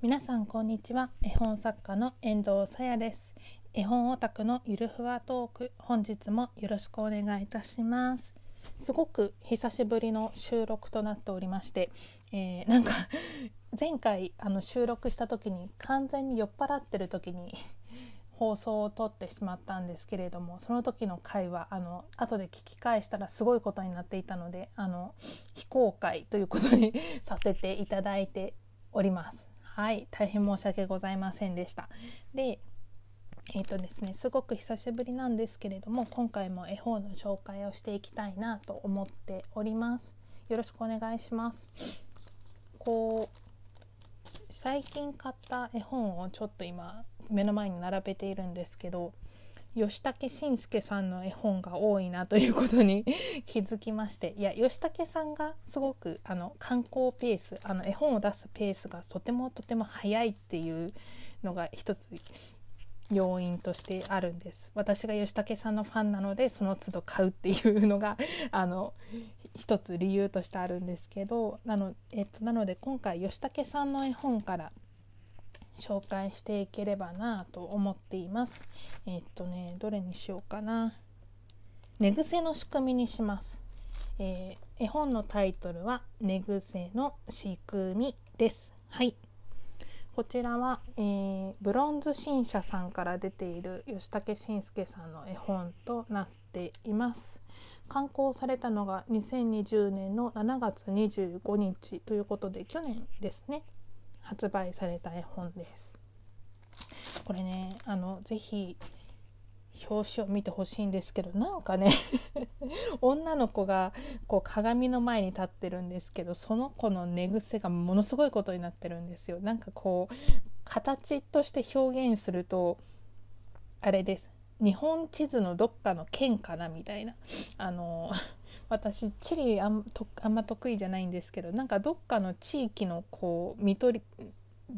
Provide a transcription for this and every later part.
皆さんこんにちは。絵本作家の遠藤さやです。絵本オタクのゆるふわトーク本日もよろしくお願いいたします。すごく久しぶりの収録となっておりまして、えー、なんか前回あの収録した時に完全に酔っ払ってる時に放送を撮ってしまったんですけれどもその時の回はあの後で聞き返したらすごいことになっていたのであの非公開ということに させていただいております。はい大変申し訳ございませんでした。でえーとですね、すごく久しぶりなんですけれども今回も絵本の紹介をしていきたいなと思っております。よろしくお願いします。こう最近買った絵本をちょっと今目の前に並べているんですけど吉武慎介さんの絵本が多いなということに 気づきましていや吉武さんがすごくあの観光ペースあの絵本を出すペースがとてもとても速いっていうのが一つ要因としてあるんです。私が吉武さんのファンなのでその都度買うっていうのがあの 一つ理由としてあるんですけどなの,、えっと、なので今回吉武さんの絵本から紹介していければなと思っています。えっとねどれにしようかな。寝癖の仕組みにします。えー、絵本のタイトルは寝癖の仕組みです。はい。こちらは、えー、ブロンズ新社さんから出ている吉武慎介さんの絵本となっています。刊行されたのが2020年の7月25日ということで去年ですね発売された絵本です。これねあのぜひ表紙を見てほしいんですけどなんかね 女の子がこう鏡の前に立ってるんですけどその子の寝癖がものすごいことになってるんですよ。なんかこう形として表現するとあれです。日本地図のどっかの県かなみたいな。あの私地理あんとあんま得意じゃないんですけどなんかどっかの地域のこう見取り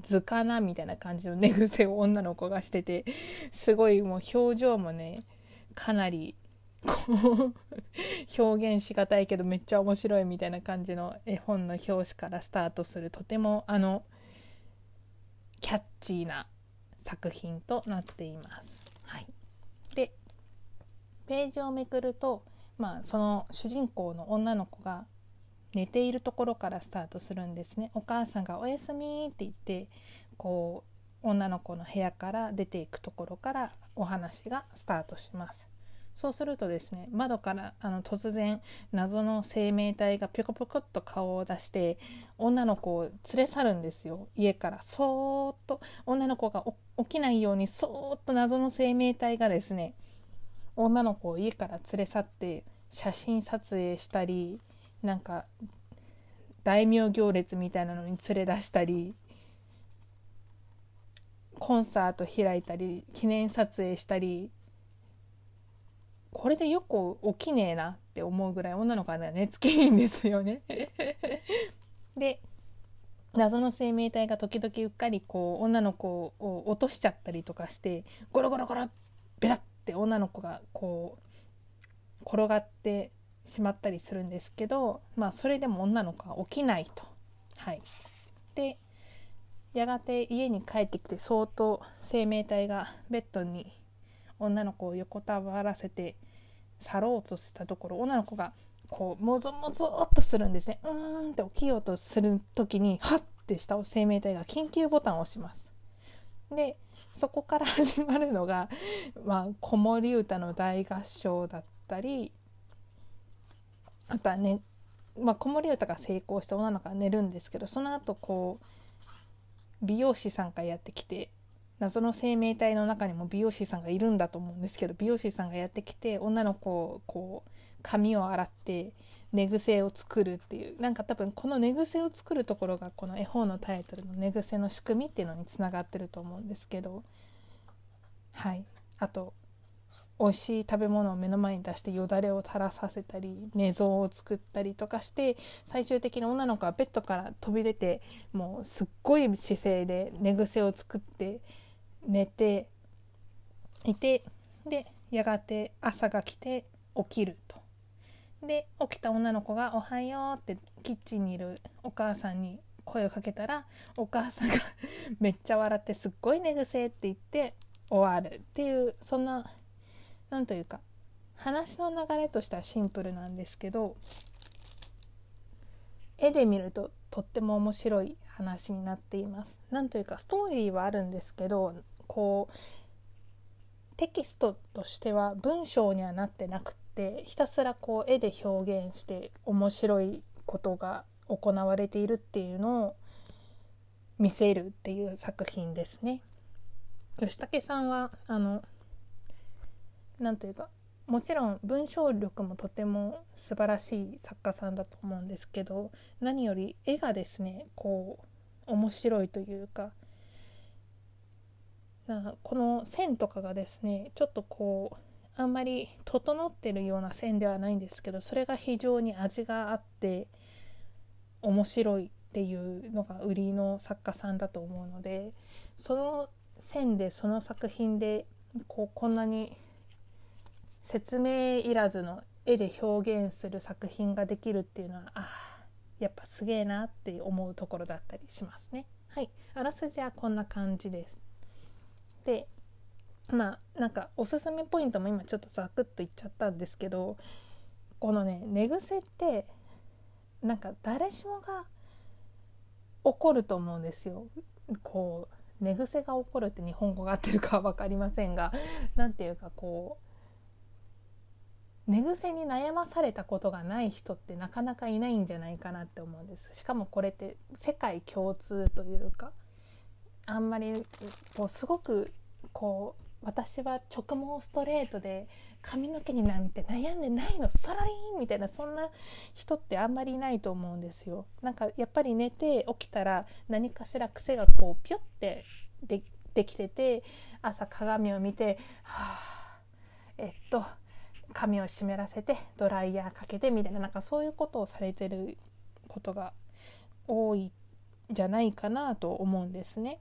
図かなみたいな感じの寝癖を女の子がしててすごいもう表情もねかなりこう表現しがたいけどめっちゃ面白いみたいな感じの絵本の表紙からスタートするとてもあのキャッチーな作品となっています。はい、でページをめくるとまあ、その主人公の女の子が寝ているところからスタートするんですね。お母さんが「おやすみ」って言ってこう女の子の部屋から出ていくところからお話がスタートします。そうするとですね窓からあの突然謎の生命体がピョコピョコっと顔を出して女の子を連れ去るんですよ。家から。そーっと。女の子が起きないようにそーっと謎の生命体がですね女の子を家から連れ去って写真撮影したりなんか大名行列みたいなのに連れ出したりコンサート開いたり記念撮影したりこれでよく起きねえなって思うぐらい女の子は寝つきいいんですよね。で謎の生命体が時々うっかりこう女の子を落としちゃったりとかしてゴロゴロゴロベラッって女の子がこう転がってしまったりするんですけどまあそれでも女の子は起きないと。はい、でやがて家に帰ってきて相当生命体がベッドに女の子を横たわらせて去ろうとしたところ女の子がこうもぞもぞっとするんですねうーんって起きようとする時にハッてした生命体が緊急ボタンを押します。でそこから始まるのが、まあ、子守歌の大合唱だったりあとはね、まあ、子守歌が成功して女の子が寝るんですけどその後こう美容師さんがやってきて謎の生命体の中にも美容師さんがいるんだと思うんですけど美容師さんがやってきて女の子をこう髪を洗って寝癖を作るっていうなんか多分この寝癖を作るところがこの絵本のタイトルの「寝癖の仕組み」っていうのにつながってると思うんですけどはいあと美味しい食べ物を目の前に出してよだれを垂らさせたり寝相を作ったりとかして最終的に女の子はベッドから飛び出てもうすっごい姿勢で寝癖を作って寝ていてでやがて朝が来て起きると。で起きた女の子が「おはよう」ってキッチンにいるお母さんに声をかけたらお母さんがめっちゃ笑ってすっごい寝癖って言って終わるっていうそんな何というか話の流れとしてはシンプルなんですけど絵で見るととっても面白い話になっています。なんというかストーリーはあるんですけどこうテキストとしては文章にはなってなくってひたすらこう絵で表現して面白いことが行われているっていうのを見せるっていう作品ですね。吉武さんはあのなんというかもちろん文章力もとても素晴らしい作家さんだと思うんですけど何より絵がですねこう面白いというかなこの線とかがですねちょっとこうあんまり整ってるような線ではないんですけどそれが非常に味があって面白いっていうのが売りの作家さんだと思うのでその線でその作品でこうこんなに説明いらずの絵で表現する作品ができるっていうのはあやっぱすげえなって思うところだったりしますね。はい、あらすじはこんな感じです。でまあなんかおすすめポイントも今ちょっとザクッと言っちゃったんですけどこのね寝癖ってなんか誰しもが起こると思うんですよ。こう寝癖が起こるって日本語が合ってるかは分かりませんが何ていうかこう寝癖に悩まされたことがない人ってなかなかいないんじゃないかなって思うんですしかもこれって世界共通というかあんまりこうすごくこう私は直毛ストレートで髪の毛になんて悩んでないのサラリーンみたいなそんな人ってあんまりいないと思うんですよ。なんかやっぱり寝て起きたら何かしら癖がこうピュッてでできてて朝鏡を見て「はあえっと髪を湿らせてドライヤーかけて」みたいななんかそういうことをされてることが多いんじゃないかなと思うんですね。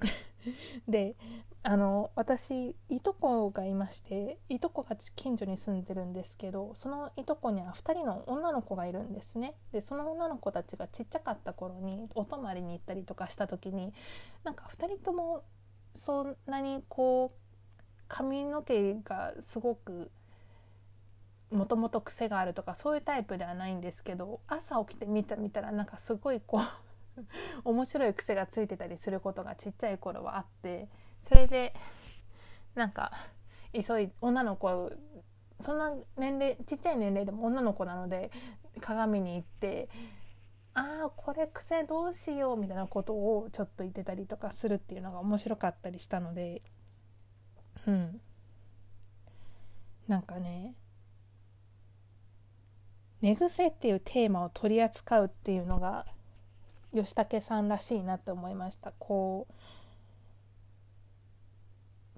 であの私いとこがいましていとこが近所に住んでるんですけどそのいとこには2人の女の子がいるんですね。でその女の子たちがちっちゃかった頃にお泊まりに行ったりとかした時になんか2人ともそんなにこう髪の毛がすごくもともと癖があるとかそういうタイプではないんですけど朝起きて見た見たらなんかすごいこう面白い癖がついてたりすることがちっちゃい頃はあってそれでなんか急い女の子そんな年齢ちっちゃい年齢でも女の子なので鏡に行ってああこれ癖どうしようみたいなことをちょっと言ってたりとかするっていうのが面白かったりしたのでうん。なんかね寝癖っていうテーマを取り扱うっていうのが吉武さんらしいなって思いました。こう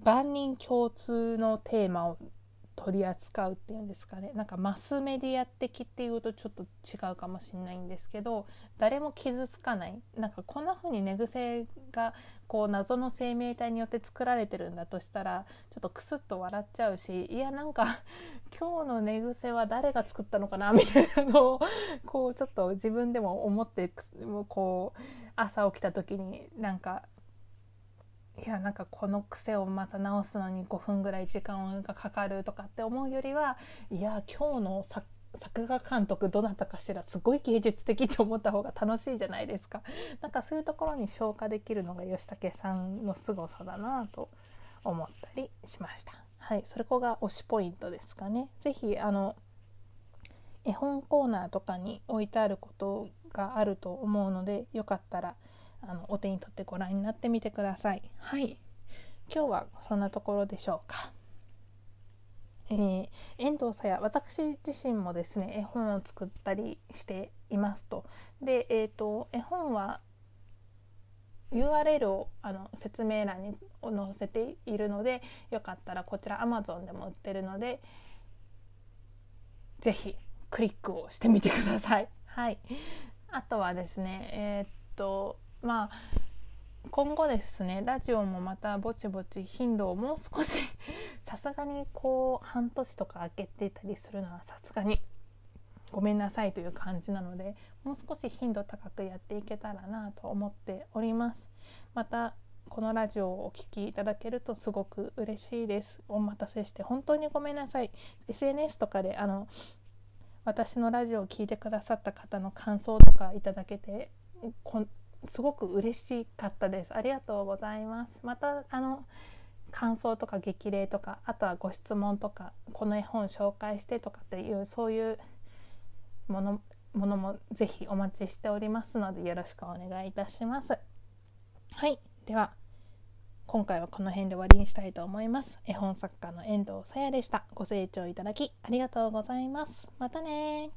万人共通のテーマを取り扱うっていうんですかね。なんかマスメディア的っていうとちょっと違うかもしれないんですけど誰も傷つかない。なんかこんな風に寝癖がこう謎の生命体によって作られてるんだとしたらちょっとクスッと笑っちゃうしいやなんか 今日の寝癖は誰が作ったのかな？みたいなのをこうちょっと自分でも思ってこう朝起きた時になんかいやなんかこの癖をまた直すのに5分ぐらい時間がかかるとかって思うよりはいや今日の作作画監督どなたかしらすごい芸術的って思った方が楽しいじゃないですか。なんかそういうところに消化できるのが吉武さんの凄さだなと思ったりしました。はいそれこが推しポイントですかね。是非あの絵本コーナーとかに置いてあることがあると思うのでよかったらあのお手に取ってご覧になってみてください。はい今日はそんなところでしょうか。えー、遠藤さや私自身もですね絵本を作ったりしていますと。で、えーと、絵本は URL をあの説明欄に載せているのでよかったらこちら Amazon でも売ってるので是非クリックをしてみてください。はい、あとはですねえー、っとまあ今後ですねラジオもまたぼちぼち頻度をもう少し さすがにこう半年とか空けてたりするのはさすがにごめんなさいという感じなのでもう少し頻度高くやっていけたらなと思っております。またこのラジオをお聴きいただけるとすごく嬉しいです。お待たせして本当にごめんなさい。SNS とかであの私のラジオを聴いてくださった方の感想とかいただけてこすごく嬉しかったです。ありがとうございます。またあの感想とか激励とかあとはご質問とかこの絵本紹介してとかっていうそういうものものもぜひお待ちしておりますのでよろしくお願いいたします。はい。では今回はこの辺で終わりにしたいと思います。絵本作家の遠藤さやでした。ご清聴いただきありがとうございます。またね